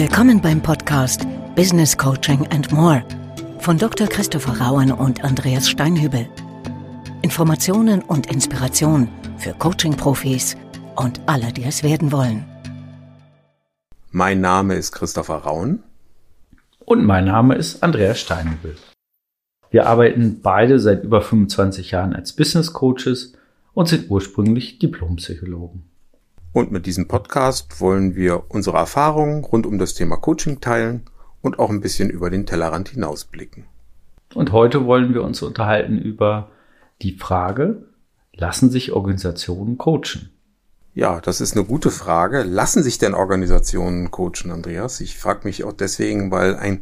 Willkommen beim Podcast Business Coaching and More von Dr. Christopher Rauen und Andreas Steinhübel. Informationen und Inspiration für Coaching-Profis und alle, die es werden wollen. Mein Name ist Christopher Rauen. Und mein Name ist Andreas Steinhübel. Wir arbeiten beide seit über 25 Jahren als Business Coaches und sind ursprünglich Diplompsychologen. Und mit diesem Podcast wollen wir unsere Erfahrungen rund um das Thema Coaching teilen und auch ein bisschen über den Tellerrand hinausblicken. Und heute wollen wir uns unterhalten über die Frage, lassen sich Organisationen coachen? Ja, das ist eine gute Frage. Lassen sich denn Organisationen coachen, Andreas? Ich frage mich auch deswegen, weil ein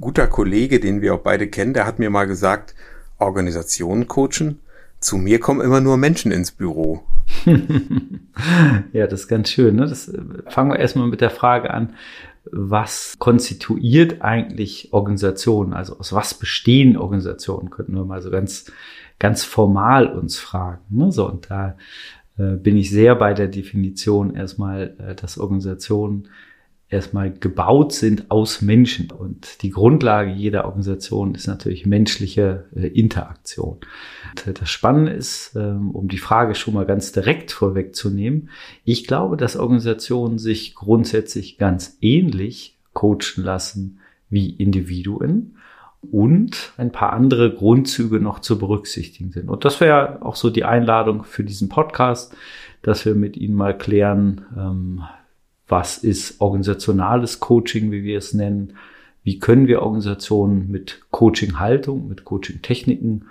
guter Kollege, den wir auch beide kennen, der hat mir mal gesagt, Organisationen coachen. Zu mir kommen immer nur Menschen ins Büro. ja, das ist ganz schön. Ne? Das, äh, fangen wir erstmal mit der Frage an, was konstituiert eigentlich Organisationen? Also aus was bestehen Organisationen? Könnten wir mal so ganz, ganz formal uns fragen. Ne? So, und da äh, bin ich sehr bei der Definition erstmal, äh, dass Organisationen erstmal gebaut sind aus Menschen. Und die Grundlage jeder Organisation ist natürlich menschliche äh, Interaktion. Und, äh, das Spannende ist, ähm, um die Frage schon mal ganz direkt vorwegzunehmen, ich glaube, dass Organisationen sich grundsätzlich ganz ähnlich coachen lassen wie Individuen und ein paar andere Grundzüge noch zu berücksichtigen sind. Und das wäre auch so die Einladung für diesen Podcast, dass wir mit Ihnen mal klären, ähm, was ist organisationales Coaching, wie wir es nennen, wie können wir Organisationen mit Coaching-Haltung, mit Coaching-Techniken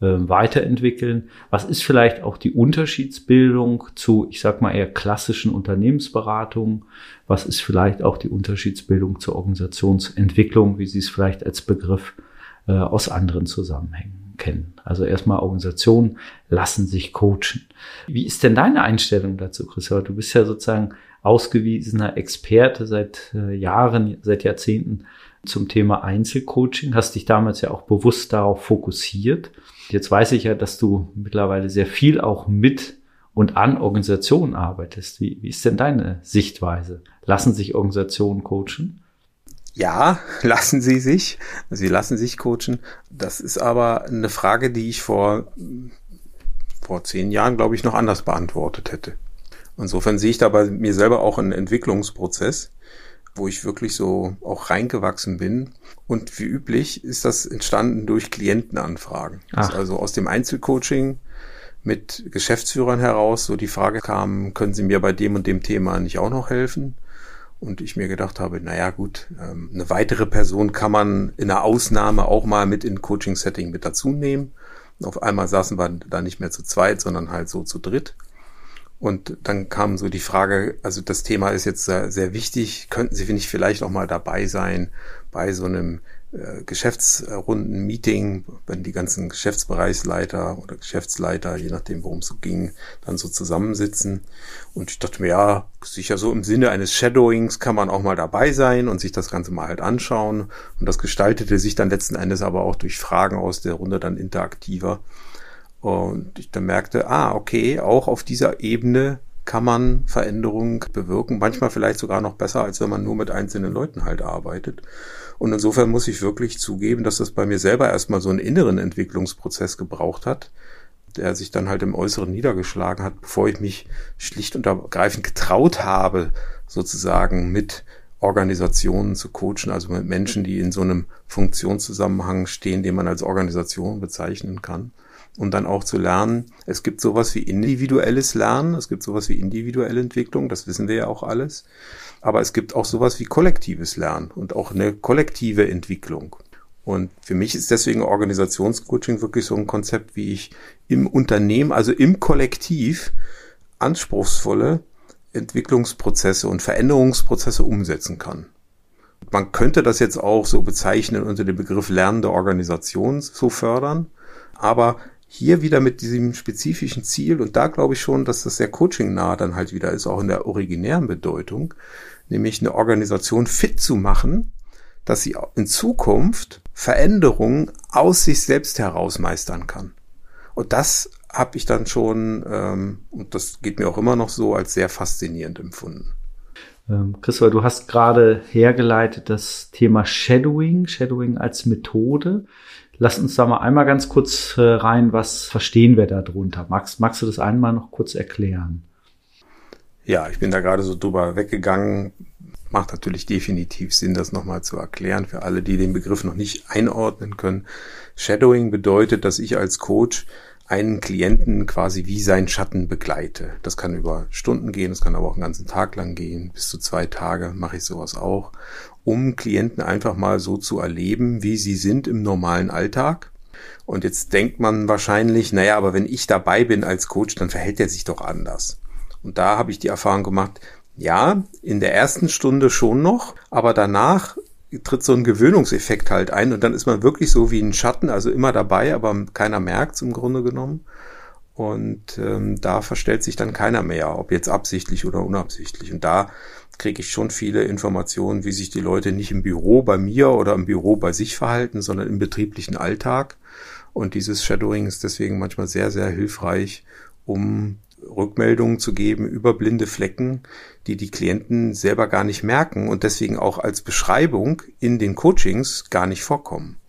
äh, weiterentwickeln, was ist vielleicht auch die Unterschiedsbildung zu, ich sag mal eher klassischen Unternehmensberatungen, was ist vielleicht auch die Unterschiedsbildung zur Organisationsentwicklung, wie Sie es vielleicht als Begriff äh, aus anderen Zusammenhängen kennen. Also erstmal Organisationen lassen sich coachen. Wie ist denn deine Einstellung dazu, Christopher? Du bist ja sozusagen ausgewiesener Experte seit äh, Jahren, seit Jahrzehnten zum Thema Einzelcoaching, hast dich damals ja auch bewusst darauf fokussiert. Jetzt weiß ich ja, dass du mittlerweile sehr viel auch mit und an Organisationen arbeitest. Wie, wie ist denn deine Sichtweise? Lassen sich Organisationen coachen? Ja, lassen sie sich. Sie lassen sich coachen. Das ist aber eine Frage, die ich vor, vor zehn Jahren, glaube ich, noch anders beantwortet hätte. Insofern sehe ich da bei mir selber auch einen Entwicklungsprozess, wo ich wirklich so auch reingewachsen bin. Und wie üblich ist das entstanden durch Klientenanfragen. Also aus dem Einzelcoaching mit Geschäftsführern heraus so die Frage kam, können Sie mir bei dem und dem Thema nicht auch noch helfen? Und ich mir gedacht habe, naja gut, ähm, eine weitere Person kann man in einer Ausnahme auch mal mit in Coaching-Setting mit dazu nehmen. Auf einmal saßen wir da nicht mehr zu zweit, sondern halt so zu dritt. Und dann kam so die Frage, also das Thema ist jetzt sehr, wichtig, könnten Sie nicht vielleicht auch mal dabei sein bei so einem äh, Geschäftsrunden-Meeting, wenn die ganzen Geschäftsbereichsleiter oder Geschäftsleiter, je nachdem worum es so ging, dann so zusammensitzen. Und ich dachte mir, ja, sicher so im Sinne eines Shadowings kann man auch mal dabei sein und sich das Ganze mal halt anschauen. Und das gestaltete sich dann letzten Endes aber auch durch Fragen aus der Runde dann interaktiver. Und ich dann merkte, ah, okay, auch auf dieser Ebene kann man Veränderungen bewirken, manchmal vielleicht sogar noch besser, als wenn man nur mit einzelnen Leuten halt arbeitet. Und insofern muss ich wirklich zugeben, dass das bei mir selber erstmal so einen inneren Entwicklungsprozess gebraucht hat, der sich dann halt im Äußeren niedergeschlagen hat, bevor ich mich schlicht und ergreifend getraut habe, sozusagen mit Organisationen zu coachen, also mit Menschen, die in so einem Funktionszusammenhang stehen, den man als Organisation bezeichnen kann um dann auch zu lernen, es gibt sowas wie individuelles Lernen, es gibt sowas wie individuelle Entwicklung, das wissen wir ja auch alles, aber es gibt auch sowas wie kollektives Lernen und auch eine kollektive Entwicklung. Und für mich ist deswegen Organisationscoaching wirklich so ein Konzept, wie ich im Unternehmen, also im Kollektiv, anspruchsvolle Entwicklungsprozesse und Veränderungsprozesse umsetzen kann. Man könnte das jetzt auch so bezeichnen unter dem Begriff lernende Organisation so fördern, aber hier wieder mit diesem spezifischen Ziel, und da glaube ich schon, dass das sehr coaching-nah dann halt wieder ist, auch in der originären Bedeutung, nämlich eine Organisation fit zu machen, dass sie in Zukunft Veränderungen aus sich selbst heraus meistern kann. Und das habe ich dann schon, ähm, und das geht mir auch immer noch so, als sehr faszinierend empfunden. Ähm, Christopher, du hast gerade hergeleitet das Thema Shadowing, Shadowing als Methode. Lass uns da mal einmal ganz kurz äh, rein, was verstehen wir darunter? Magst, magst du das einmal noch kurz erklären? Ja, ich bin da gerade so drüber weggegangen. Macht natürlich definitiv Sinn, das nochmal zu erklären für alle, die den Begriff noch nicht einordnen können. Shadowing bedeutet, dass ich als Coach einen Klienten quasi wie sein Schatten begleite. Das kann über Stunden gehen, das kann aber auch einen ganzen Tag lang gehen. Bis zu zwei Tage mache ich sowas auch, um Klienten einfach mal so zu erleben, wie sie sind im normalen Alltag. Und jetzt denkt man wahrscheinlich, naja, aber wenn ich dabei bin als Coach, dann verhält er sich doch anders. Und da habe ich die Erfahrung gemacht, ja, in der ersten Stunde schon noch, aber danach tritt so ein Gewöhnungseffekt halt ein und dann ist man wirklich so wie ein Schatten, also immer dabei, aber keiner merkt es im Grunde genommen. Und ähm, da verstellt sich dann keiner mehr, ob jetzt absichtlich oder unabsichtlich. Und da kriege ich schon viele Informationen, wie sich die Leute nicht im Büro bei mir oder im Büro bei sich verhalten, sondern im betrieblichen Alltag. Und dieses Shadowing ist deswegen manchmal sehr, sehr hilfreich, um Rückmeldungen zu geben über blinde Flecken, die die Klienten selber gar nicht merken und deswegen auch als Beschreibung in den Coachings gar nicht vorkommen.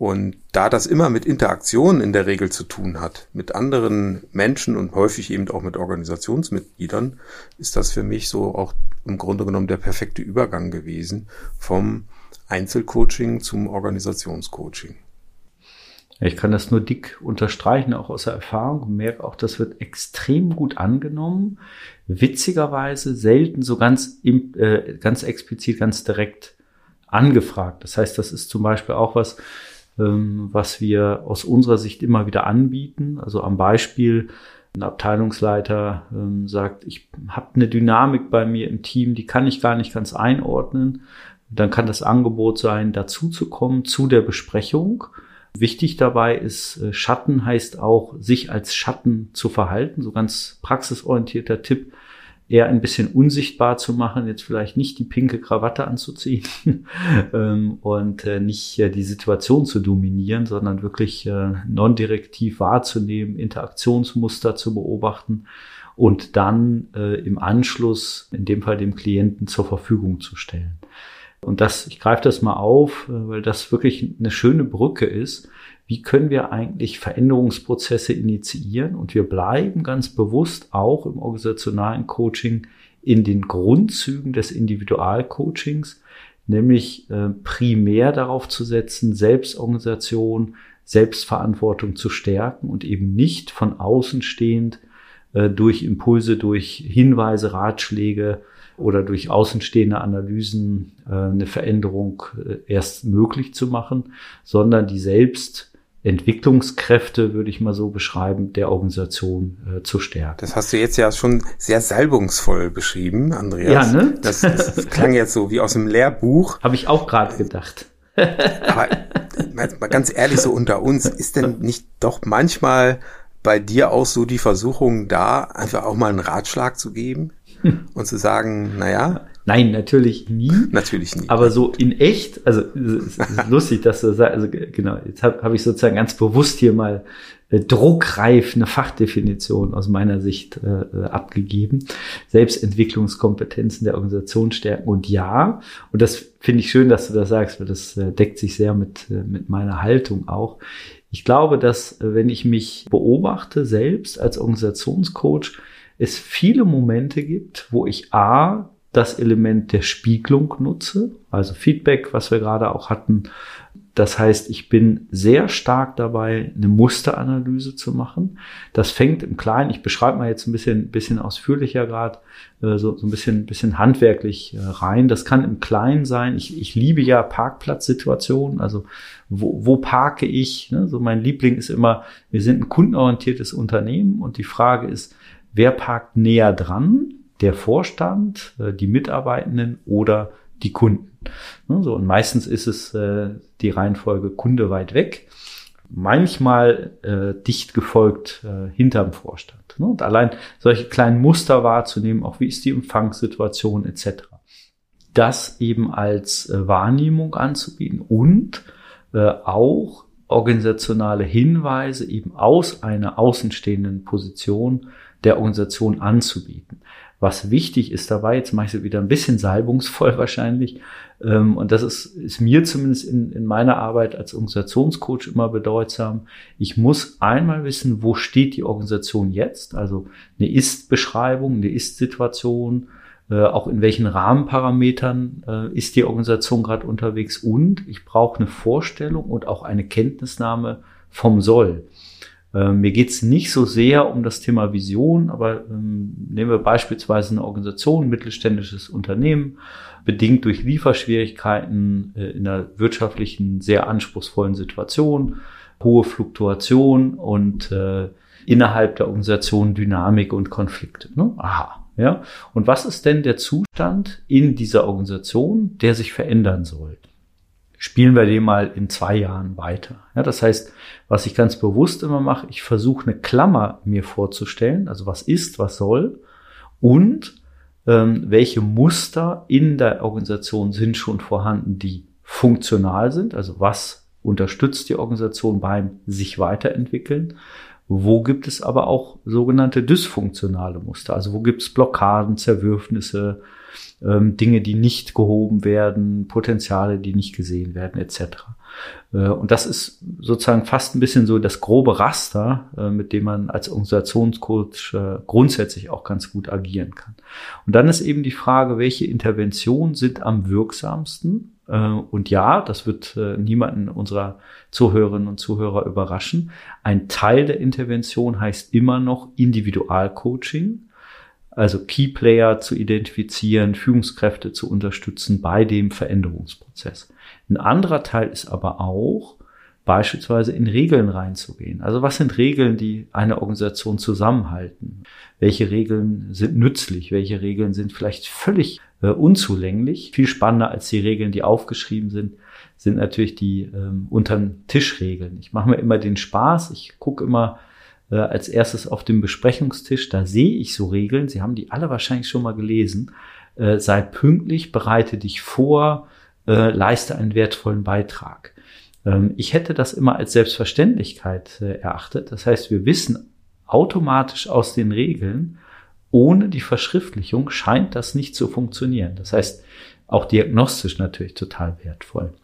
Und da das immer mit Interaktion in der Regel zu tun hat, mit anderen Menschen und häufig eben auch mit Organisationsmitgliedern, ist das für mich so auch im Grunde genommen der perfekte Übergang gewesen vom Einzelcoaching zum Organisationscoaching. Ich kann das nur dick unterstreichen, auch aus der Erfahrung. Merke auch, das wird extrem gut angenommen. Witzigerweise selten so ganz, äh, ganz explizit, ganz direkt angefragt. Das heißt, das ist zum Beispiel auch was, was wir aus unserer Sicht immer wieder anbieten. Also am Beispiel, ein Abteilungsleiter ähm, sagt, ich habe eine Dynamik bei mir im Team, die kann ich gar nicht ganz einordnen. Dann kann das Angebot sein, dazu zu kommen zu der Besprechung Wichtig dabei ist, äh, Schatten heißt auch, sich als Schatten zu verhalten. So ganz praxisorientierter Tipp, eher ein bisschen unsichtbar zu machen, jetzt vielleicht nicht die pinke Krawatte anzuziehen ähm, und äh, nicht äh, die Situation zu dominieren, sondern wirklich non-direktiv wahrzunehmen, Interaktionsmuster zu beobachten und dann im Anschluss, in dem Fall dem Klienten, zur Verfügung zu stellen. Und das, ich greife das mal auf, äh, weil das wirklich eine schöne Brücke ist. Wie können wir eigentlich Veränderungsprozesse initiieren? Und wir bleiben ganz bewusst auch im organisationalen Coaching in den Grundzügen des Individualcoachings, nämlich äh, primär darauf zu setzen, Selbstorganisation, Selbstverantwortung zu stärken und eben nicht von außen stehend äh, durch Impulse, durch Hinweise, Ratschläge oder durch außenstehende Analysen äh, eine Veränderung äh, erst möglich zu machen, sondern die Selbstentwicklungskräfte, würde ich mal so beschreiben, der Organisation äh, zu stärken. Das hast du jetzt ja schon sehr salbungsvoll beschrieben, Andreas. Ja, ne? Das, das klang jetzt so wie aus dem Lehrbuch. Habe ich auch gerade gedacht. Aber mal ganz ehrlich, so unter uns, ist denn nicht doch manchmal bei dir auch so die Versuchung da, einfach auch mal einen Ratschlag zu geben? und zu sagen, naja. Nein, natürlich nie. Natürlich nie. Aber so in echt, also es ist lustig, dass du sagst, also genau, jetzt habe hab ich sozusagen ganz bewusst hier mal äh, druckreif eine Fachdefinition aus meiner Sicht äh, äh, abgegeben. Selbstentwicklungskompetenzen der Organisation stärken. Und ja, und das finde ich schön, dass du das sagst, weil das äh, deckt sich sehr mit, äh, mit meiner Haltung auch. Ich glaube, dass äh, wenn ich mich beobachte selbst als Organisationscoach, es viele Momente gibt, wo ich A, das Element der Spiegelung nutze, also Feedback, was wir gerade auch hatten. Das heißt, ich bin sehr stark dabei, eine Musteranalyse zu machen. Das fängt im Kleinen, ich beschreibe mal jetzt ein bisschen, bisschen ausführlicher gerade, äh, so, so ein bisschen, bisschen handwerklich äh, rein. Das kann im Kleinen sein. Ich, ich liebe ja Parkplatzsituationen, also wo, wo parke ich? Ne? So mein Liebling ist immer, wir sind ein kundenorientiertes Unternehmen und die Frage ist, Wer parkt näher dran? Der Vorstand, äh, die Mitarbeitenden oder die Kunden. Ne, so, und meistens ist es äh, die Reihenfolge Kunde weit weg, manchmal äh, dicht gefolgt hinterm Vorstand. Ne? Und allein solche kleinen Muster wahrzunehmen, auch wie ist die Empfangssituation etc. Das eben als Wahrnehmung anzubieten und auch organisationale Hinweise eben aus einer außenstehenden Position der Organisation anzubieten. Was wichtig ist dabei, jetzt mache ich es wieder ein bisschen salbungsvoll wahrscheinlich, ähm, und das ist, ist mir zumindest in, in meiner Arbeit als Organisationscoach immer bedeutsam. Ich muss einmal wissen, wo steht die Organisation jetzt, also eine Ist-Beschreibung, eine Ist-Situation, äh, auch in welchen Rahmenparametern äh, ist die Organisation gerade unterwegs und ich brauche eine Vorstellung und auch eine Kenntnisnahme vom Soll. Äh, mir geht es nicht so sehr um das Thema Vision, aber ähm, nehmen wir beispielsweise eine Organisation, mittelständisches Unternehmen, bedingt durch Lieferschwierigkeiten äh, in einer wirtschaftlichen, sehr anspruchsvollen Situation, hohe Fluktuation und äh, innerhalb der Organisation Dynamik und Konflikte. Ne? Aha. Ja. Und was ist denn der Zustand in dieser Organisation, der sich verändern soll? Spielen wir den mal in zwei Jahren weiter. Ja, das heißt, was ich ganz bewusst immer mache, ich versuche eine Klammer mir vorzustellen, also was ist, was soll und ähm, welche Muster in der Organisation sind schon vorhanden, die funktional sind, also was unterstützt die Organisation beim sich weiterentwickeln. Wo gibt es aber auch sogenannte dysfunktionale Muster? Also wo gibt es Blockaden, Zerwürfnisse, ähm, Dinge, die nicht gehoben werden, Potenziale, die nicht gesehen werden, etc. Äh, und das ist sozusagen fast ein bisschen so das grobe Raster, äh, mit dem man als Organisationscoach äh, grundsätzlich auch ganz gut agieren kann. Und dann ist eben die Frage, welche Interventionen sind am wirksamsten? Und ja, das wird niemanden unserer Zuhörerinnen und Zuhörer überraschen. Ein Teil der Intervention heißt immer noch Individualcoaching also Key Player zu identifizieren, Führungskräfte zu unterstützen bei dem Veränderungsprozess. Ein anderer Teil ist aber auch, beispielsweise in Regeln reinzugehen. Also was sind Regeln, die eine Organisation zusammenhalten? Welche Regeln sind nützlich? Welche Regeln sind vielleicht völlig äh, unzulänglich? Viel spannender als die Regeln, die aufgeschrieben sind, sind natürlich die ähm, unterm Tischregeln. Ich mache mir immer den Spaß. Ich gucke immer äh, als erstes auf dem Besprechungstisch. Da sehe ich so Regeln. Sie haben die alle wahrscheinlich schon mal gelesen. Äh, sei pünktlich, bereite dich vor, äh, leiste einen wertvollen Beitrag. Ähm, ich hätte das immer als Selbstverständlichkeit äh, erachtet. Das heißt, wir wissen automatisch aus den Regeln, ohne die Verschriftlichung scheint das nicht zu funktionieren. Das heißt, auch diagnostisch natürlich total wertvoll.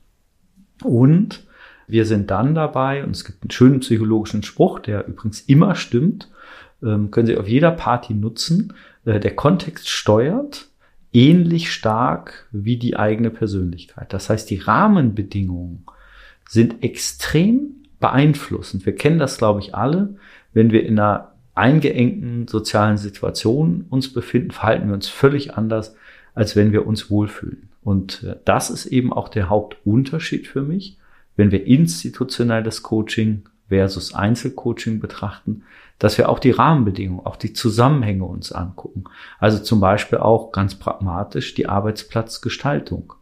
Und wir sind dann dabei, und es gibt einen schönen psychologischen Spruch, der übrigens immer stimmt, ähm, können Sie auf jeder Party nutzen. Äh, der Kontext steuert ähnlich stark wie die eigene Persönlichkeit. Das heißt, die Rahmenbedingungen sind extrem beeinflussend. Wir kennen das, glaube ich, alle. Wenn wir in einer eingeengten sozialen Situation uns befinden, verhalten wir uns völlig anders, als wenn wir uns wohlfühlen. Und äh, das ist eben auch der Hauptunterschied für mich wenn wir institutionelles Coaching versus Einzelcoaching betrachten, dass wir auch die Rahmenbedingungen, auch die Zusammenhänge uns angucken. Also zum Beispiel auch ganz pragmatisch die Arbeitsplatzgestaltung.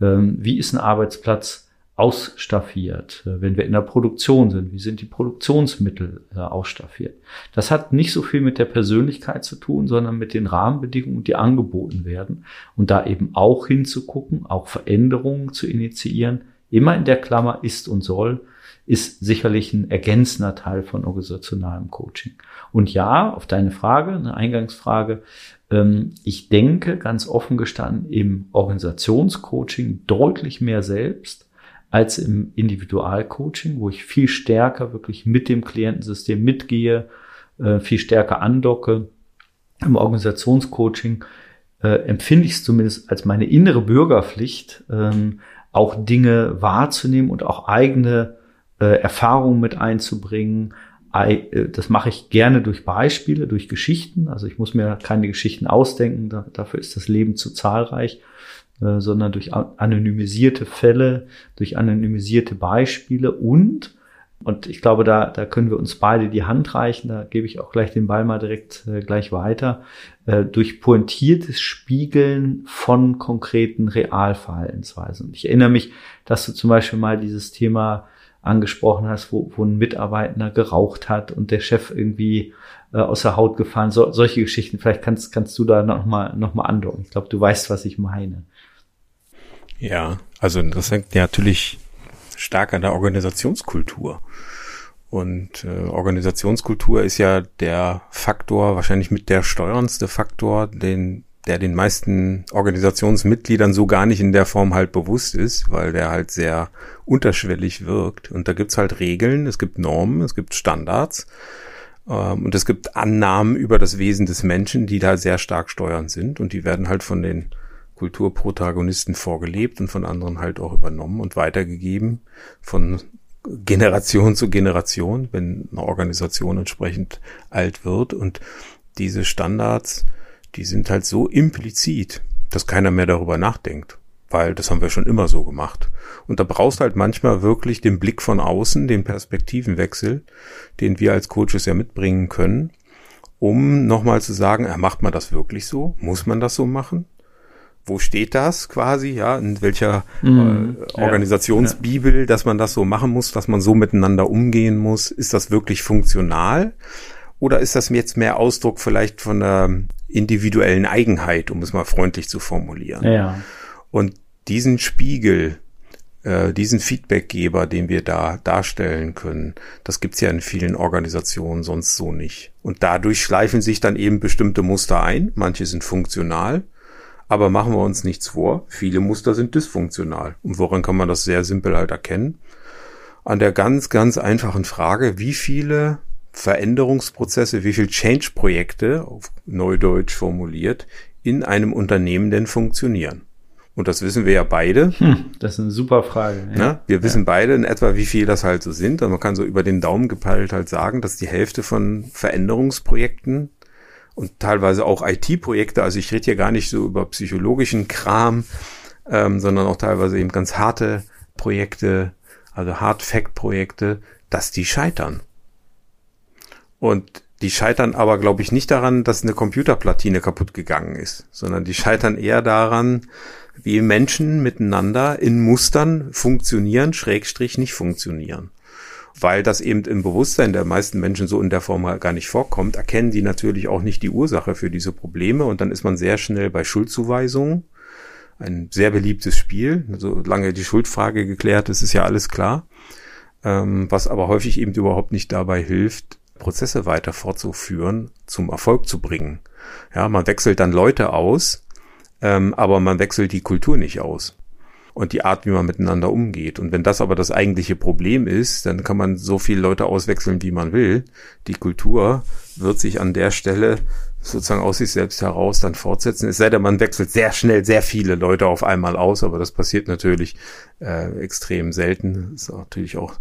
Ähm, wie ist ein Arbeitsplatz ausstaffiert, äh, wenn wir in der Produktion sind? Wie sind die Produktionsmittel äh, ausstaffiert? Das hat nicht so viel mit der Persönlichkeit zu tun, sondern mit den Rahmenbedingungen, die angeboten werden. Und da eben auch hinzugucken, auch Veränderungen zu initiieren, immer in der Klammer ist und soll, ist sicherlich ein ergänzender Teil von organisationalem Coaching. Und ja, auf deine Frage, eine Eingangsfrage, ähm, ich denke ganz offen gestanden im Organisationscoaching deutlich mehr selbst als im Individualcoaching, wo ich viel stärker wirklich mit dem Klientensystem mitgehe, äh, viel stärker andocke. Im Organisationscoaching äh, empfinde ich es zumindest als meine innere Bürgerpflicht, ähm, auch Dinge wahrzunehmen und auch eigene äh, Erfahrungen mit einzubringen. Äh, das mache ich gerne durch Beispiele, durch Geschichten. Also ich muss mir keine Geschichten ausdenken, da, dafür ist das Leben zu zahlreich, äh, sondern durch anonymisierte Fälle, durch anonymisierte Beispiele und und ich glaube, da, da können wir uns beide die Hand reichen. Da gebe ich auch gleich den Ball mal direkt äh, gleich weiter. Äh, durch pointiertes Spiegeln von konkreten Realverhaltensweisen. Ich erinnere mich, dass du zum Beispiel mal dieses Thema angesprochen hast, wo, wo ein Mitarbeiter geraucht hat und der Chef irgendwie äh, aus der Haut gefallen. So, solche Geschichten. Vielleicht kannst, kannst du da nochmal noch mal andocken. Ich glaube, du weißt, was ich meine. Ja, also das hängt ja natürlich stark an der Organisationskultur. Und äh, Organisationskultur ist ja der Faktor, wahrscheinlich mit der steuerndste Faktor, den der den meisten Organisationsmitgliedern so gar nicht in der Form halt bewusst ist, weil der halt sehr unterschwellig wirkt. Und da gibt's halt Regeln, es gibt Normen, es gibt Standards ähm, und es gibt Annahmen über das Wesen des Menschen, die da sehr stark steuernd sind und die werden halt von den Kulturprotagonisten vorgelebt und von anderen halt auch übernommen und weitergegeben von Generation zu Generation, wenn eine Organisation entsprechend alt wird und diese Standards die sind halt so implizit, dass keiner mehr darüber nachdenkt. Weil das haben wir schon immer so gemacht. Und da brauchst halt manchmal wirklich den Blick von außen, den Perspektivenwechsel, den wir als Coaches ja mitbringen können, um nochmal zu sagen, äh, macht man das wirklich so? Muss man das so machen? Wo steht das quasi, ja, in welcher mm, äh, Organisationsbibel, ja. dass man das so machen muss, dass man so miteinander umgehen muss? Ist das wirklich funktional? Oder ist das jetzt mehr Ausdruck vielleicht von der individuellen Eigenheit, um es mal freundlich zu formulieren? Ja. Und diesen Spiegel, äh, diesen Feedbackgeber, den wir da darstellen können, das gibt's ja in vielen Organisationen sonst so nicht. Und dadurch schleifen sich dann eben bestimmte Muster ein. Manche sind funktional, aber machen wir uns nichts vor. Viele Muster sind dysfunktional. Und woran kann man das sehr simpel halt erkennen? An der ganz, ganz einfachen Frage, wie viele Veränderungsprozesse, wie viel Change-Projekte, auf Neudeutsch formuliert, in einem Unternehmen denn funktionieren. Und das wissen wir ja beide. Hm, das ist eine super Frage. Ja. Na, wir wissen ja. beide in etwa, wie viel das halt so sind. Und man kann so über den Daumen gepeilt halt sagen, dass die Hälfte von Veränderungsprojekten und teilweise auch IT-Projekte, also ich rede hier gar nicht so über psychologischen Kram, ähm, sondern auch teilweise eben ganz harte Projekte, also Hard-Fact-Projekte, dass die scheitern. Und die scheitern aber, glaube ich, nicht daran, dass eine Computerplatine kaputt gegangen ist, sondern die scheitern eher daran, wie Menschen miteinander in Mustern funktionieren, Schrägstrich nicht funktionieren. Weil das eben im Bewusstsein der meisten Menschen so in der Form gar nicht vorkommt, erkennen die natürlich auch nicht die Ursache für diese Probleme und dann ist man sehr schnell bei Schuldzuweisungen. Ein sehr beliebtes Spiel. Solange die Schuldfrage geklärt ist, ist ja alles klar. Ähm, was aber häufig eben überhaupt nicht dabei hilft, Prozesse weiter fortzuführen, zum Erfolg zu bringen. Ja, man wechselt dann Leute aus, ähm, aber man wechselt die Kultur nicht aus und die Art, wie man miteinander umgeht. Und wenn das aber das eigentliche Problem ist, dann kann man so viele Leute auswechseln, wie man will. Die Kultur wird sich an der Stelle sozusagen aus sich selbst heraus dann fortsetzen. Es sei denn, man wechselt sehr schnell sehr viele Leute auf einmal aus, aber das passiert natürlich äh, extrem selten. Ist natürlich auch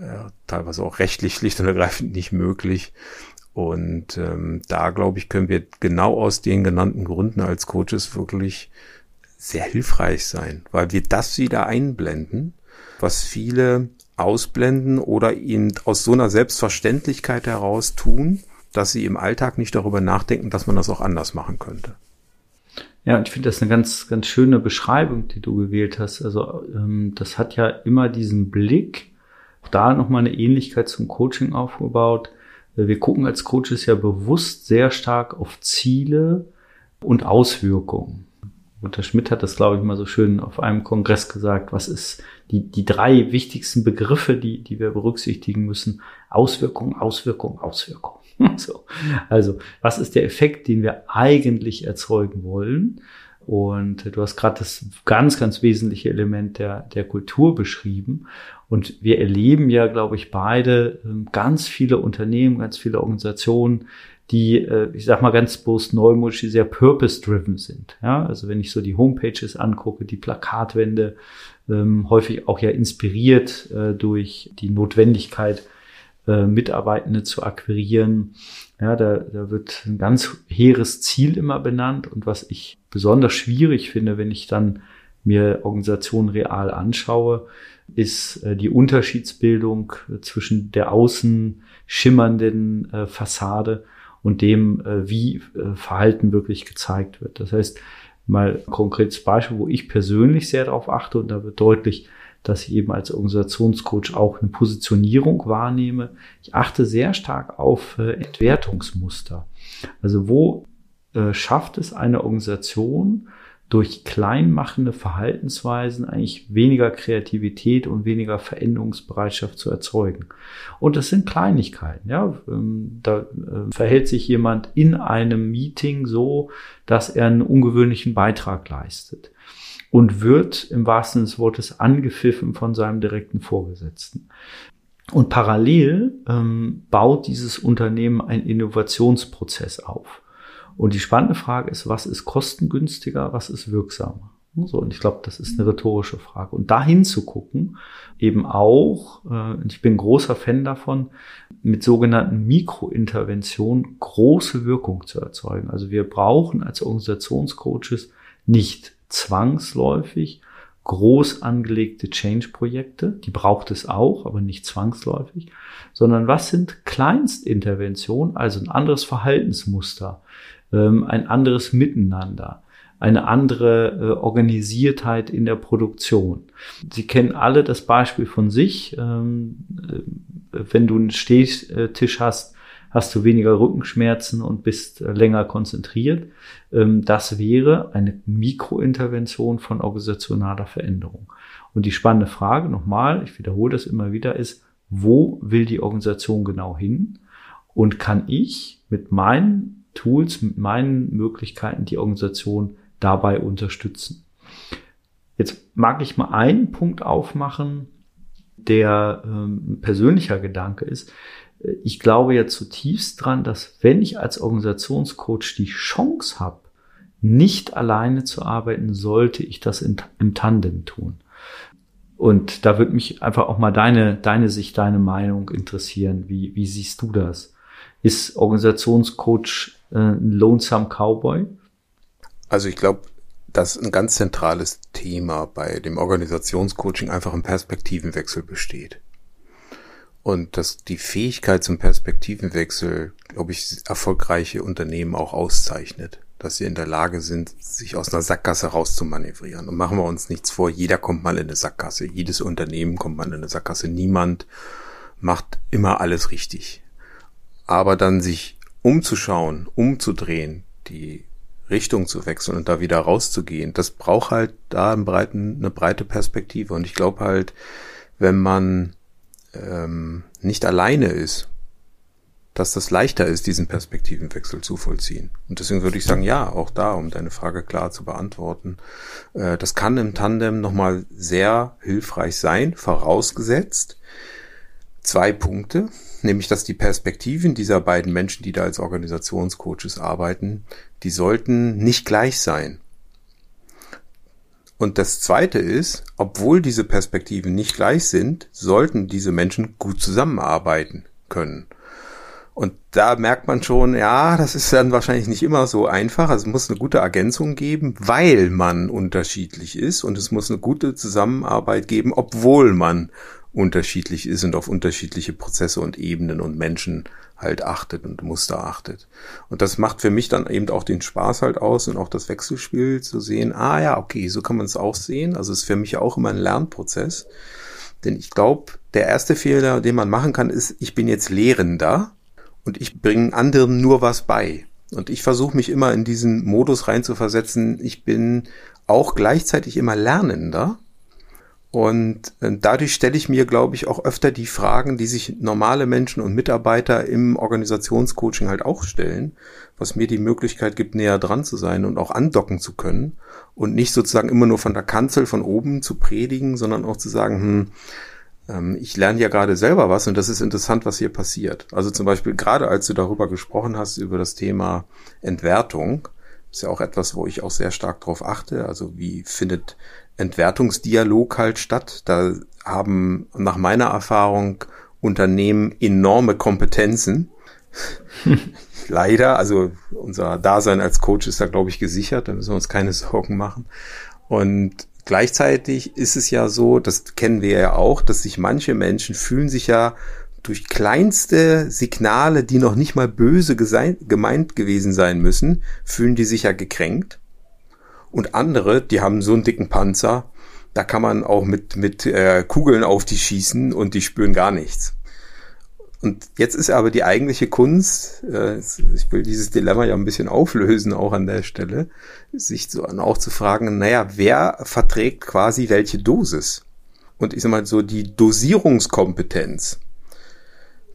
äh, teilweise auch rechtlich schlicht und ergreifend nicht möglich. Und ähm, da, glaube ich, können wir genau aus den genannten Gründen als Coaches wirklich sehr hilfreich sein, weil wir das wieder einblenden, was viele ausblenden oder ihnen aus so einer Selbstverständlichkeit heraus tun, dass sie im Alltag nicht darüber nachdenken, dass man das auch anders machen könnte. Ja, und ich finde das eine ganz, ganz schöne Beschreibung, die du gewählt hast. Also ähm, das hat ja immer diesen Blick auch da nochmal eine Ähnlichkeit zum Coaching aufgebaut. Wir gucken als Coaches ja bewusst sehr stark auf Ziele und Auswirkungen. Gunter Schmidt hat das, glaube ich, mal so schön auf einem Kongress gesagt. Was ist die, die drei wichtigsten Begriffe, die, die wir berücksichtigen müssen? Auswirkung, Auswirkung, Auswirkung. so. Also, was ist der Effekt, den wir eigentlich erzeugen wollen? Und du hast gerade das ganz, ganz wesentliche Element der, der Kultur beschrieben. Und wir erleben ja, glaube ich, beide ähm, ganz viele Unternehmen, ganz viele Organisationen, die, äh, ich sag mal ganz bewusst neumodisch, sehr purpose-driven sind. Ja, also wenn ich so die Homepages angucke, die Plakatwände, ähm, häufig auch ja inspiriert äh, durch die Notwendigkeit, äh, Mitarbeitende zu akquirieren. Ja, da, da wird ein ganz hehres Ziel immer benannt. Und was ich besonders schwierig finde, wenn ich dann mir Organisationen real anschaue, ist äh, die Unterschiedsbildung äh, zwischen der außen schimmernden Fassade und dem, wie Verhalten wirklich gezeigt wird. Das heißt, mal ein konkretes Beispiel, wo ich persönlich sehr darauf achte und da wird deutlich, dass ich eben als Organisationscoach auch eine Positionierung wahrnehme. Ich achte sehr stark auf Entwertungsmuster. Also wo schafft es eine Organisation, durch kleinmachende Verhaltensweisen eigentlich weniger Kreativität und weniger Veränderungsbereitschaft zu erzeugen. Und das sind Kleinigkeiten. Ja, ähm, da äh, verhält sich jemand in einem Meeting so, dass er einen ungewöhnlichen Beitrag leistet und wird im wahrsten des Wortes angepfiffen von seinem direkten Vorgesetzten. Und parallel ähm, baut dieses Unternehmen einen Innovationsprozess auf. Und die spannende Frage ist, was ist kostengünstiger, was ist wirksamer? So, und ich glaube, das ist eine rhetorische Frage. Und dahin zu gucken, eben auch, äh, ich bin großer Fan davon, mit sogenannten Mikrointerventionen große Wirkung zu erzeugen. Also wir brauchen als Organisationscoaches nicht zwangsläufig groß angelegte Change-Projekte, die braucht es auch, aber nicht zwangsläufig, sondern was sind Kleinstinterventionen, also ein anderes Verhaltensmuster, ähm, ein anderes Miteinander, eine andere äh, Organisiertheit in der Produktion. Sie kennen alle das Beispiel von sich. Ähm, äh, wenn du einen Stehtisch hast, hast du weniger Rückenschmerzen und bist äh, länger konzentriert. Ähm, das wäre eine Mikrointervention von organisationaler Veränderung. Und die spannende Frage nochmal, ich wiederhole das immer wieder, ist, wo will die Organisation genau hin? Und kann ich mit meinen Tools, mit meinen Möglichkeiten die Organisation dabei unterstützen. Jetzt mag ich mal einen Punkt aufmachen, der ähm, persönlicher Gedanke ist. Ich glaube ja zutiefst dran, dass wenn ich als Organisationscoach die Chance habe, nicht alleine zu arbeiten, sollte ich das in, im Tandem tun. Und da würde mich einfach auch mal deine, deine Sicht, deine Meinung interessieren. Wie, wie siehst du das? Ist Organisationscoach äh, ein Lonesome Cowboy? Also ich glaube, dass ein ganz zentrales Thema bei dem Organisationscoaching einfach ein Perspektivenwechsel besteht. Und dass die Fähigkeit zum Perspektivenwechsel, glaube ich, erfolgreiche Unternehmen auch auszeichnet. Dass sie in der Lage sind, sich aus einer Sackgasse rauszumanövrieren. Und machen wir uns nichts vor, jeder kommt mal in eine Sackgasse. Jedes Unternehmen kommt mal in eine Sackgasse. Niemand macht immer alles richtig. Aber dann sich umzuschauen, umzudrehen, die Richtung zu wechseln und da wieder rauszugehen, das braucht halt da einen breiten, eine breite Perspektive. Und ich glaube halt, wenn man ähm, nicht alleine ist, dass das leichter ist, diesen Perspektivenwechsel zu vollziehen. Und deswegen würde ich sagen, ja, auch da, um deine Frage klar zu beantworten, äh, das kann im Tandem nochmal sehr hilfreich sein, vorausgesetzt zwei Punkte nämlich dass die Perspektiven dieser beiden Menschen, die da als Organisationscoaches arbeiten, die sollten nicht gleich sein. Und das Zweite ist, obwohl diese Perspektiven nicht gleich sind, sollten diese Menschen gut zusammenarbeiten können. Und da merkt man schon, ja, das ist dann wahrscheinlich nicht immer so einfach. Es muss eine gute Ergänzung geben, weil man unterschiedlich ist. Und es muss eine gute Zusammenarbeit geben, obwohl man unterschiedlich ist und auf unterschiedliche Prozesse und Ebenen und Menschen halt achtet und Muster achtet. Und das macht für mich dann eben auch den Spaß halt aus und auch das Wechselspiel zu sehen, ah ja, okay, so kann man es auch sehen. Also es ist für mich auch immer ein Lernprozess. Denn ich glaube, der erste Fehler, den man machen kann, ist, ich bin jetzt Lehrender und ich bringe anderen nur was bei. Und ich versuche mich immer in diesen Modus reinzuversetzen, ich bin auch gleichzeitig immer Lernender und äh, dadurch stelle ich mir, glaube ich, auch öfter die Fragen, die sich normale Menschen und Mitarbeiter im Organisationscoaching halt auch stellen, was mir die Möglichkeit gibt, näher dran zu sein und auch andocken zu können und nicht sozusagen immer nur von der Kanzel von oben zu predigen, sondern auch zu sagen, hm, ähm, ich lerne ja gerade selber was und das ist interessant, was hier passiert. Also zum Beispiel gerade als du darüber gesprochen hast, über das Thema Entwertung, ist ja auch etwas, wo ich auch sehr stark drauf achte. Also wie findet Entwertungsdialog halt statt. Da haben nach meiner Erfahrung Unternehmen enorme Kompetenzen. Leider, also unser Dasein als Coach ist da, glaube ich, gesichert, da müssen wir uns keine Sorgen machen. Und gleichzeitig ist es ja so, das kennen wir ja auch, dass sich manche Menschen fühlen sich ja durch kleinste Signale, die noch nicht mal böse gemeint gewesen sein müssen, fühlen die sich ja gekränkt. Und andere, die haben so einen dicken Panzer, da kann man auch mit, mit äh, Kugeln auf die schießen und die spüren gar nichts. Und jetzt ist aber die eigentliche Kunst, äh, ich will dieses Dilemma ja ein bisschen auflösen, auch an der Stelle, sich so auch zu fragen, naja, wer verträgt quasi welche Dosis? Und ich sag mal so, die Dosierungskompetenz,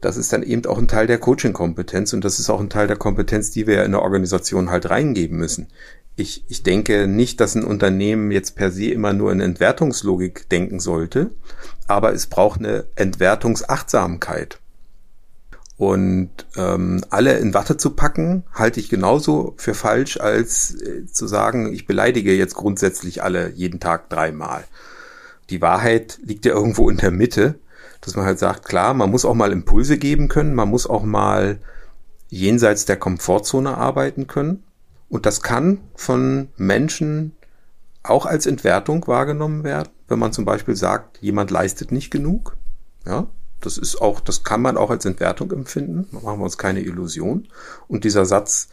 das ist dann eben auch ein Teil der Coaching-Kompetenz und das ist auch ein Teil der Kompetenz, die wir in der Organisation halt reingeben müssen. Ich, ich denke nicht, dass ein Unternehmen jetzt per se immer nur in Entwertungslogik denken sollte, aber es braucht eine Entwertungsachtsamkeit. Und ähm, alle in Watte zu packen, halte ich genauso für falsch, als äh, zu sagen, ich beleidige jetzt grundsätzlich alle jeden Tag dreimal. Die Wahrheit liegt ja irgendwo in der Mitte, dass man halt sagt, klar, man muss auch mal Impulse geben können, man muss auch mal jenseits der Komfortzone arbeiten können. Und das kann von Menschen auch als Entwertung wahrgenommen werden, wenn man zum Beispiel sagt, jemand leistet nicht genug. Ja, das ist auch, das kann man auch als Entwertung empfinden. Machen wir uns keine Illusion. Und dieser Satz,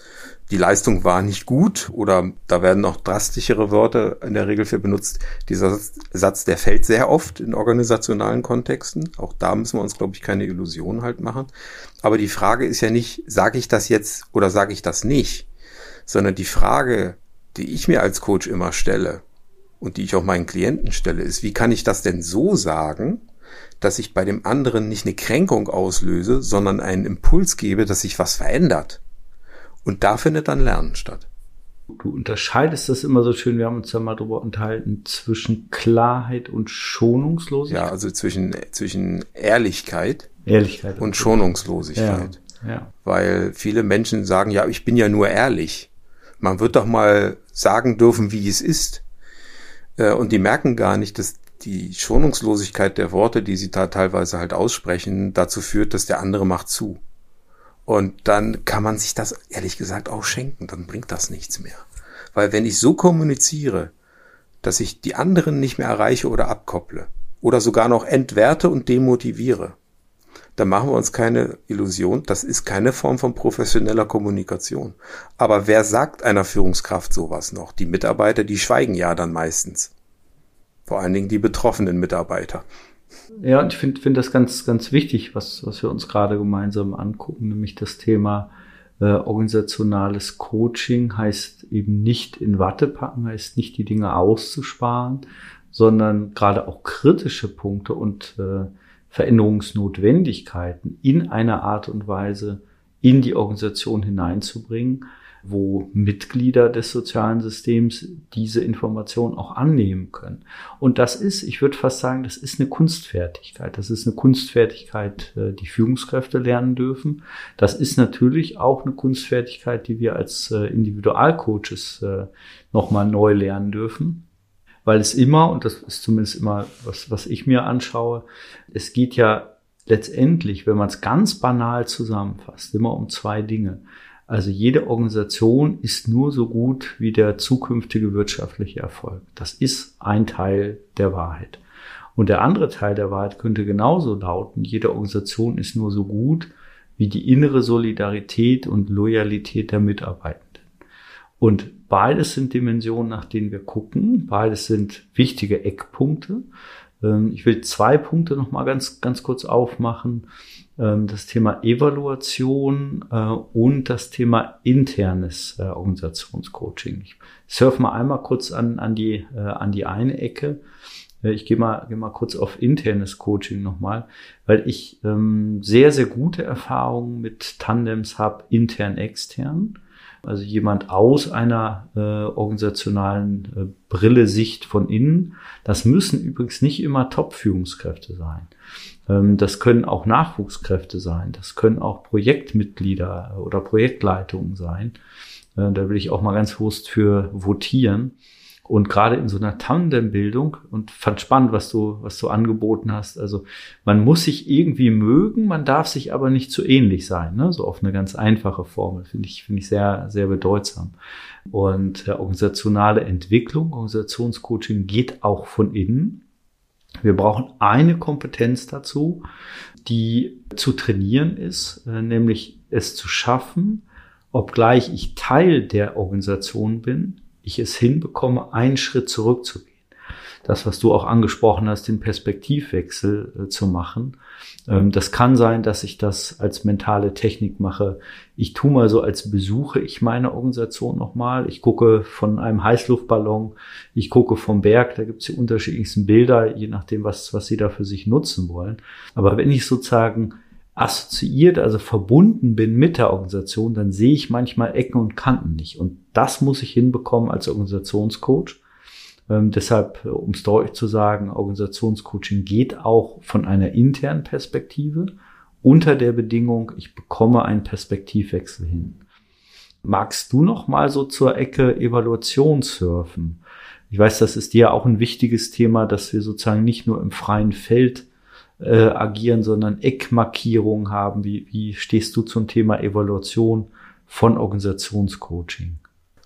die Leistung war nicht gut oder da werden noch drastischere Wörter in der Regel für benutzt. Dieser Satz, der fällt sehr oft in organisationalen Kontexten. Auch da müssen wir uns, glaube ich, keine Illusion halt machen. Aber die Frage ist ja nicht, sage ich das jetzt oder sage ich das nicht, sondern die Frage, die ich mir als Coach immer stelle und die ich auch meinen Klienten stelle, ist, wie kann ich das denn so sagen, dass ich bei dem anderen nicht eine Kränkung auslöse, sondern einen Impuls gebe, dass sich was verändert. Und da findet dann Lernen statt. Du unterscheidest das immer so schön, wir haben uns ja mal darüber unterhalten, zwischen Klarheit und Schonungslosigkeit. Ja, also zwischen, zwischen Ehrlichkeit, Ehrlichkeit und Schonungslosigkeit. Ja, ja. Weil viele Menschen sagen, ja, ich bin ja nur ehrlich. Man wird doch mal sagen dürfen, wie es ist. Äh, und die merken gar nicht, dass die Schonungslosigkeit der Worte, die sie da teilweise halt aussprechen, dazu führt, dass der andere macht zu. Und dann kann man sich das ehrlich gesagt auch schenken, dann bringt das nichts mehr. Weil wenn ich so kommuniziere, dass ich die anderen nicht mehr erreiche oder abkopple oder sogar noch entwerte und demotiviere, dann machen wir uns keine Illusion, das ist keine Form von professioneller Kommunikation. Aber wer sagt einer Führungskraft sowas noch? Die Mitarbeiter, die schweigen ja dann meistens. Vor allen Dingen die betroffenen Mitarbeiter. Ja, und ich finde find das ganz, ganz wichtig, was, was wir uns gerade gemeinsam angucken, nämlich das Thema äh, organisationales Coaching heißt eben nicht in Watte packen, heißt nicht die Dinge auszusparen, sondern gerade auch kritische Punkte und äh, Veränderungsnotwendigkeiten in einer Art und Weise in die Organisation hineinzubringen, wo Mitglieder des sozialen Systems diese Information auch annehmen können. Und das ist, ich würde fast sagen, das ist eine Kunstfertigkeit. Das ist eine Kunstfertigkeit, äh, die Führungskräfte lernen dürfen. Das ist natürlich auch eine Kunstfertigkeit, die wir als äh, Individualcoaches äh, nochmal neu lernen dürfen weil es immer, und das ist zumindest immer was, was ich mir anschaue, es geht ja letztendlich, wenn man es ganz banal zusammenfasst, immer um zwei Dinge. Also jede Organisation ist nur so gut wie der zukünftige wirtschaftliche Erfolg. Das ist ein Teil der Wahrheit. Und der andere Teil der Wahrheit könnte genauso lauten, jede Organisation ist nur so gut wie die innere Solidarität und Loyalität der Mitarbeitenden. Und beides sind Dimensionen, nach denen wir gucken. Beides sind wichtige Eckpunkte. Ähm, ich will zwei Punkte noch mal ganz, ganz kurz aufmachen. Ähm, das Thema Evaluation äh, und das Thema internes äh, Organisationscoaching. Ich surfe mal einmal kurz an, an, die, äh, an die eine Ecke. Ich gehe mal, gehe mal kurz auf internes Coaching nochmal, weil ich ähm, sehr, sehr gute Erfahrungen mit Tandems habe, intern, extern. Also jemand aus einer äh, organisationalen äh, Brille Sicht von innen. Das müssen übrigens nicht immer Top-Führungskräfte sein. Ähm, das können auch Nachwuchskräfte sein. Das können auch Projektmitglieder oder Projektleitungen sein. Äh, da will ich auch mal ganz bewusst für votieren. Und gerade in so einer Tandembildung und fand spannend, was du, was du angeboten hast. Also man muss sich irgendwie mögen, man darf sich aber nicht zu ähnlich sein. Ne? So auf eine ganz einfache Formel finde ich, finde ich sehr, sehr bedeutsam. Und äh, organisationale Entwicklung, Organisationscoaching geht auch von innen. Wir brauchen eine Kompetenz dazu, die zu trainieren ist, äh, nämlich es zu schaffen, obgleich ich Teil der Organisation bin, ich es hinbekomme, einen Schritt zurückzugehen. das, was du auch angesprochen hast, den Perspektivwechsel äh, zu machen. Ähm, das kann sein, dass ich das als mentale Technik mache. Ich tue mal so, als besuche ich meine Organisation nochmal. Ich gucke von einem Heißluftballon, ich gucke vom Berg, da gibt es die unterschiedlichsten Bilder, je nachdem, was, was sie da für sich nutzen wollen. Aber wenn ich sozusagen assoziiert, also verbunden bin mit der Organisation, dann sehe ich manchmal Ecken und Kanten nicht. Und das muss ich hinbekommen als Organisationscoach. Ähm, deshalb, um es deutlich zu sagen, Organisationscoaching geht auch von einer internen Perspektive unter der Bedingung, ich bekomme einen Perspektivwechsel hin. Magst du noch mal so zur Ecke Evaluation surfen? Ich weiß, das ist dir auch ein wichtiges Thema, dass wir sozusagen nicht nur im freien Feld äh, agieren, sondern Eckmarkierungen haben. Wie, wie stehst du zum Thema Evaluation von Organisationscoaching?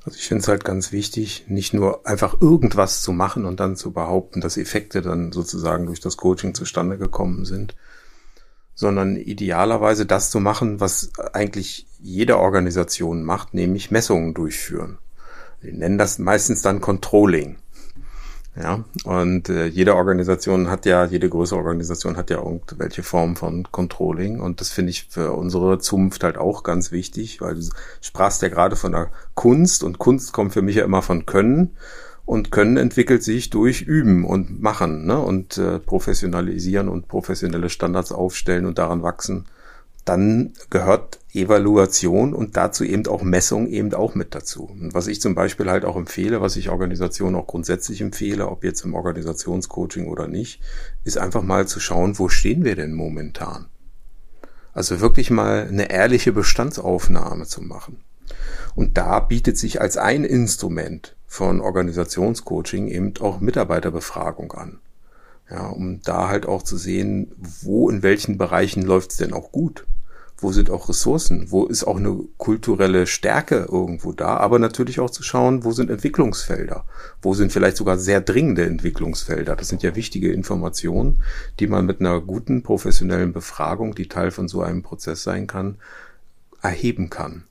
Also ich finde es halt ganz wichtig, nicht nur einfach irgendwas zu machen und dann zu behaupten, dass Effekte dann sozusagen durch das Coaching zustande gekommen sind, sondern idealerweise das zu machen, was eigentlich jede Organisation macht, nämlich Messungen durchführen. Wir nennen das meistens dann Controlling. Ja, und äh, jede Organisation hat ja, jede größere Organisation hat ja irgendwelche Form von Controlling. Und das finde ich für unsere Zunft halt auch ganz wichtig, weil du sprachst ja gerade von der Kunst und Kunst kommt für mich ja immer von Können. Und Können entwickelt sich durch Üben und Machen ne? und äh, professionalisieren und professionelle Standards aufstellen und daran wachsen dann gehört Evaluation und dazu eben auch Messung eben auch mit dazu. Und was ich zum Beispiel halt auch empfehle, was ich Organisationen auch grundsätzlich empfehle, ob jetzt im Organisationscoaching oder nicht, ist einfach mal zu schauen, wo stehen wir denn momentan? Also wirklich mal eine ehrliche Bestandsaufnahme zu machen. Und da bietet sich als ein Instrument von Organisationscoaching eben auch Mitarbeiterbefragung an. Ja, um da halt auch zu sehen, wo in welchen Bereichen läuft es denn auch gut wo sind auch Ressourcen, wo ist auch eine kulturelle Stärke irgendwo da, aber natürlich auch zu schauen, wo sind Entwicklungsfelder, wo sind vielleicht sogar sehr dringende Entwicklungsfelder. Das sind ja wichtige Informationen, die man mit einer guten professionellen Befragung, die Teil von so einem Prozess sein kann, erheben kann.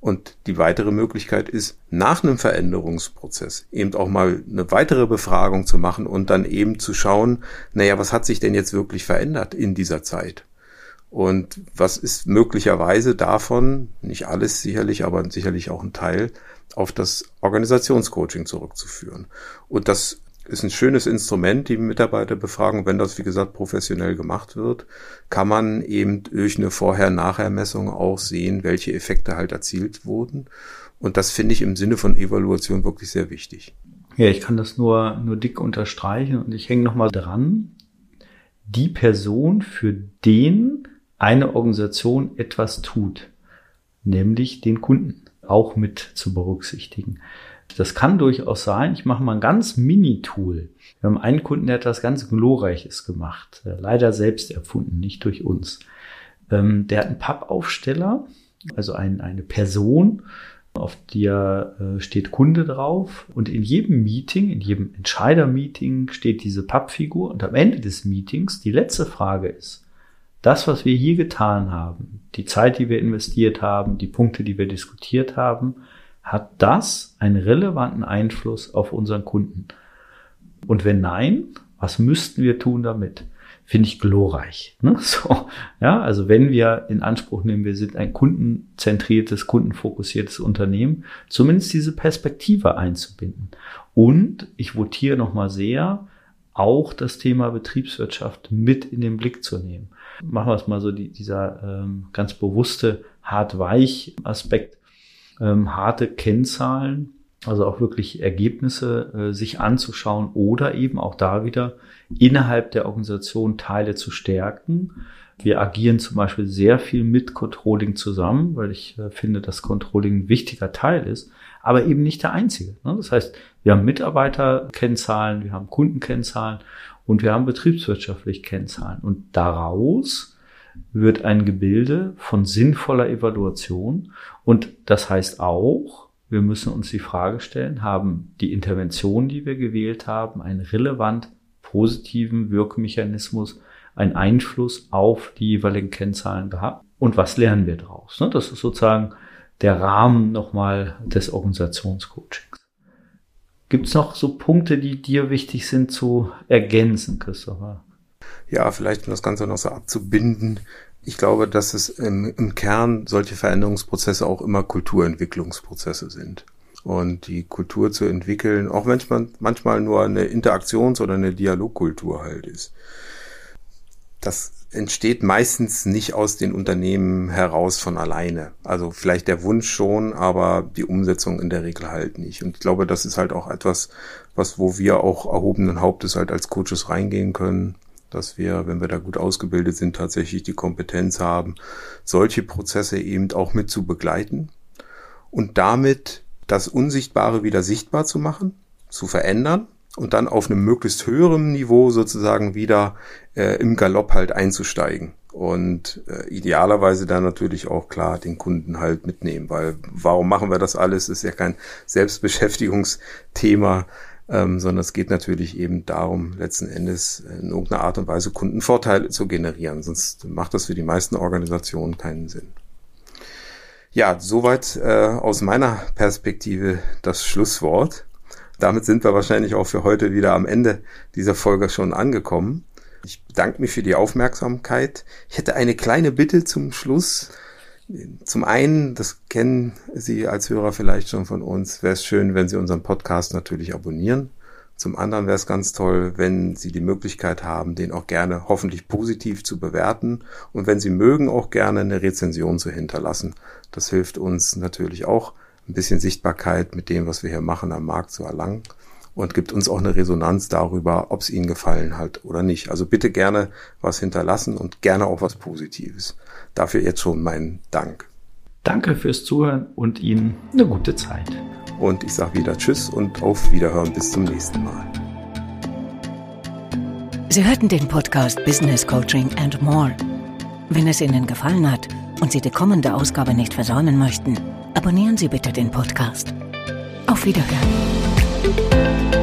Und die weitere Möglichkeit ist, nach einem Veränderungsprozess eben auch mal eine weitere Befragung zu machen und dann eben zu schauen, naja, was hat sich denn jetzt wirklich verändert in dieser Zeit? Und was ist möglicherweise davon, nicht alles sicherlich, aber sicherlich auch ein Teil, auf das Organisationscoaching zurückzuführen. Und das ist ein schönes Instrument, die Mitarbeiterbefragung. Wenn das, wie gesagt, professionell gemacht wird, kann man eben durch eine Vorher-Nachher-Messung auch sehen, welche Effekte halt erzielt wurden. Und das finde ich im Sinne von Evaluation wirklich sehr wichtig. Ja, ich kann das nur, nur dick unterstreichen und ich hänge nochmal dran. Die Person, für den eine Organisation etwas tut, nämlich den Kunden auch mit zu berücksichtigen. Das kann durchaus sein. Ich mache mal ein ganz Mini-Tool. Wir haben einen Kunden, der hat was ganz Glorreiches gemacht. Äh, leider selbst erfunden, nicht durch uns. Ähm, der hat einen Pappaufsteller, also ein, eine Person, auf der äh, steht Kunde drauf. Und in jedem Meeting, in jedem Entscheider-Meeting steht diese Pappfigur. Und am Ende des Meetings, die letzte Frage ist, das, was wir hier getan haben, die Zeit, die wir investiert haben, die Punkte, die wir diskutiert haben, hat das einen relevanten Einfluss auf unseren Kunden? Und wenn nein, was müssten wir tun damit? Finde ich glorreich. Ne? So, ja, also wenn wir in Anspruch nehmen, wir sind ein kundenzentriertes, kundenfokussiertes Unternehmen, zumindest diese Perspektive einzubinden. Und ich votiere nochmal sehr, auch das Thema Betriebswirtschaft mit in den Blick zu nehmen machen wir es mal so, die, dieser ähm, ganz bewusste hart-weich-Aspekt, ähm, harte Kennzahlen, also auch wirklich Ergebnisse äh, sich anzuschauen oder eben auch da wieder innerhalb der Organisation Teile zu stärken. Wir agieren zum Beispiel sehr viel mit Controlling zusammen, weil ich äh, finde, dass Controlling ein wichtiger Teil ist, aber eben nicht der einzige. Ne? Das heißt, wir haben Mitarbeiterkennzahlen, wir haben Kundenkennzahlen und wir haben betriebswirtschaftlich Kennzahlen. Und daraus wird ein Gebilde von sinnvoller Evaluation. Und das heißt auch, wir müssen uns die Frage stellen, haben die Interventionen, die wir gewählt haben, einen relevant positiven Wirkmechanismus, einen Einfluss auf die jeweiligen Kennzahlen gehabt? Und was lernen wir daraus? Ne, das ist sozusagen der Rahmen nochmal des Organisationscoachings. Gibt es noch so Punkte, die dir wichtig sind zu ergänzen, Christopher? Ja, vielleicht um das Ganze noch so abzubinden. Ich glaube, dass es im, im Kern solche Veränderungsprozesse auch immer Kulturentwicklungsprozesse sind. Und die Kultur zu entwickeln, auch wenn man manchmal nur eine Interaktions- oder eine Dialogkultur halt ist. Das entsteht meistens nicht aus den Unternehmen heraus von alleine. Also vielleicht der Wunsch schon, aber die Umsetzung in der Regel halt nicht. Und ich glaube, das ist halt auch etwas, was, wo wir auch erhobenen Hauptes halt als Coaches reingehen können, dass wir, wenn wir da gut ausgebildet sind, tatsächlich die Kompetenz haben, solche Prozesse eben auch mit zu begleiten und damit das Unsichtbare wieder sichtbar zu machen, zu verändern und dann auf einem möglichst höheren Niveau sozusagen wieder äh, im Galopp halt einzusteigen und äh, idealerweise dann natürlich auch klar den Kunden halt mitnehmen, weil warum machen wir das alles? Ist ja kein Selbstbeschäftigungsthema, ähm, sondern es geht natürlich eben darum, letzten Endes in irgendeiner Art und Weise Kundenvorteile zu generieren, sonst macht das für die meisten Organisationen keinen Sinn. Ja, soweit äh, aus meiner Perspektive das Schlusswort. Damit sind wir wahrscheinlich auch für heute wieder am Ende dieser Folge schon angekommen. Ich bedanke mich für die Aufmerksamkeit. Ich hätte eine kleine Bitte zum Schluss. Zum einen, das kennen Sie als Hörer vielleicht schon von uns, wäre es schön, wenn Sie unseren Podcast natürlich abonnieren. Zum anderen wäre es ganz toll, wenn Sie die Möglichkeit haben, den auch gerne hoffentlich positiv zu bewerten und wenn Sie mögen, auch gerne eine Rezension zu hinterlassen. Das hilft uns natürlich auch, ein bisschen Sichtbarkeit mit dem, was wir hier machen, am Markt zu erlangen und gibt uns auch eine Resonanz darüber, ob es Ihnen gefallen hat oder nicht. Also bitte gerne was hinterlassen und gerne auch was Positives. Dafür jetzt schon meinen Dank. Danke fürs Zuhören und Ihnen eine gute Zeit. Und ich sage wieder Tschüss und auf Wiederhören bis zum nächsten Mal. Sie hörten den Podcast Business Coaching and More. Wenn es Ihnen gefallen hat und Sie die kommende Ausgabe nicht versäumen möchten, abonnieren Sie bitte den Podcast. Auf Wiederhören.